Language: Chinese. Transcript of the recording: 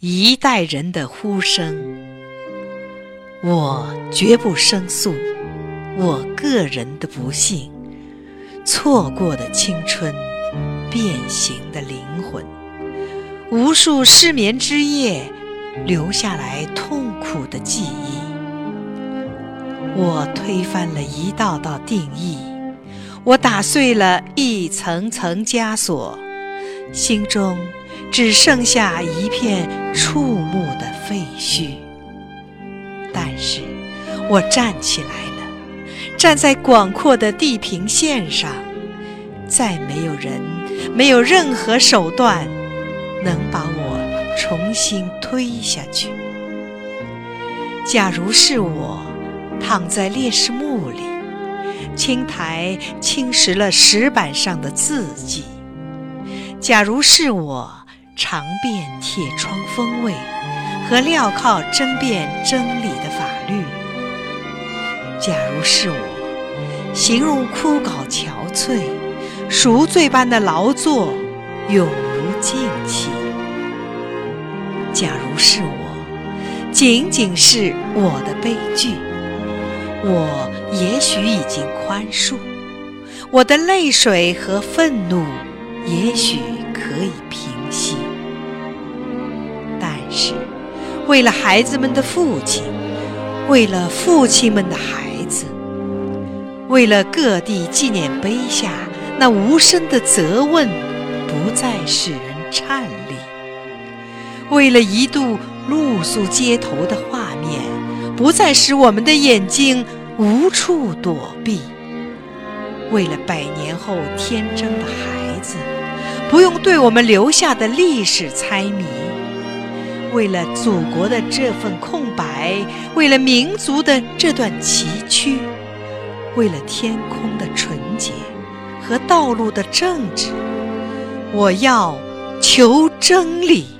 一代人的呼声。我绝不申诉，我个人的不幸，错过的青春，变形的灵魂，无数失眠之夜，留下来痛苦的记忆。我推翻了一道道定义，我打碎了一层层枷锁，心中只剩下一片触目的废墟。但是，我站起来了，站在广阔的地平线上，再没有人，没有任何手段，能把我重新推下去。假如是我躺在烈士墓里，青苔侵蚀了石板上的字迹；假如是我尝遍铁窗风味。和镣铐争辩真理的法律。假如是我，形容枯槁憔悴、赎罪般的劳作，永无尽期。假如是我，仅仅是我的悲剧，我也许已经宽恕，我的泪水和愤怒也许可以平是。为了孩子们的父亲，为了父亲们的孩子，为了各地纪念碑下那无声的责问，不再使人颤栗；为了一度露宿街头的画面，不再使我们的眼睛无处躲避；为了百年后天真的孩子，不用对我们留下的历史猜谜。为了祖国的这份空白，为了民族的这段崎岖，为了天空的纯洁和道路的正直，我要求真理。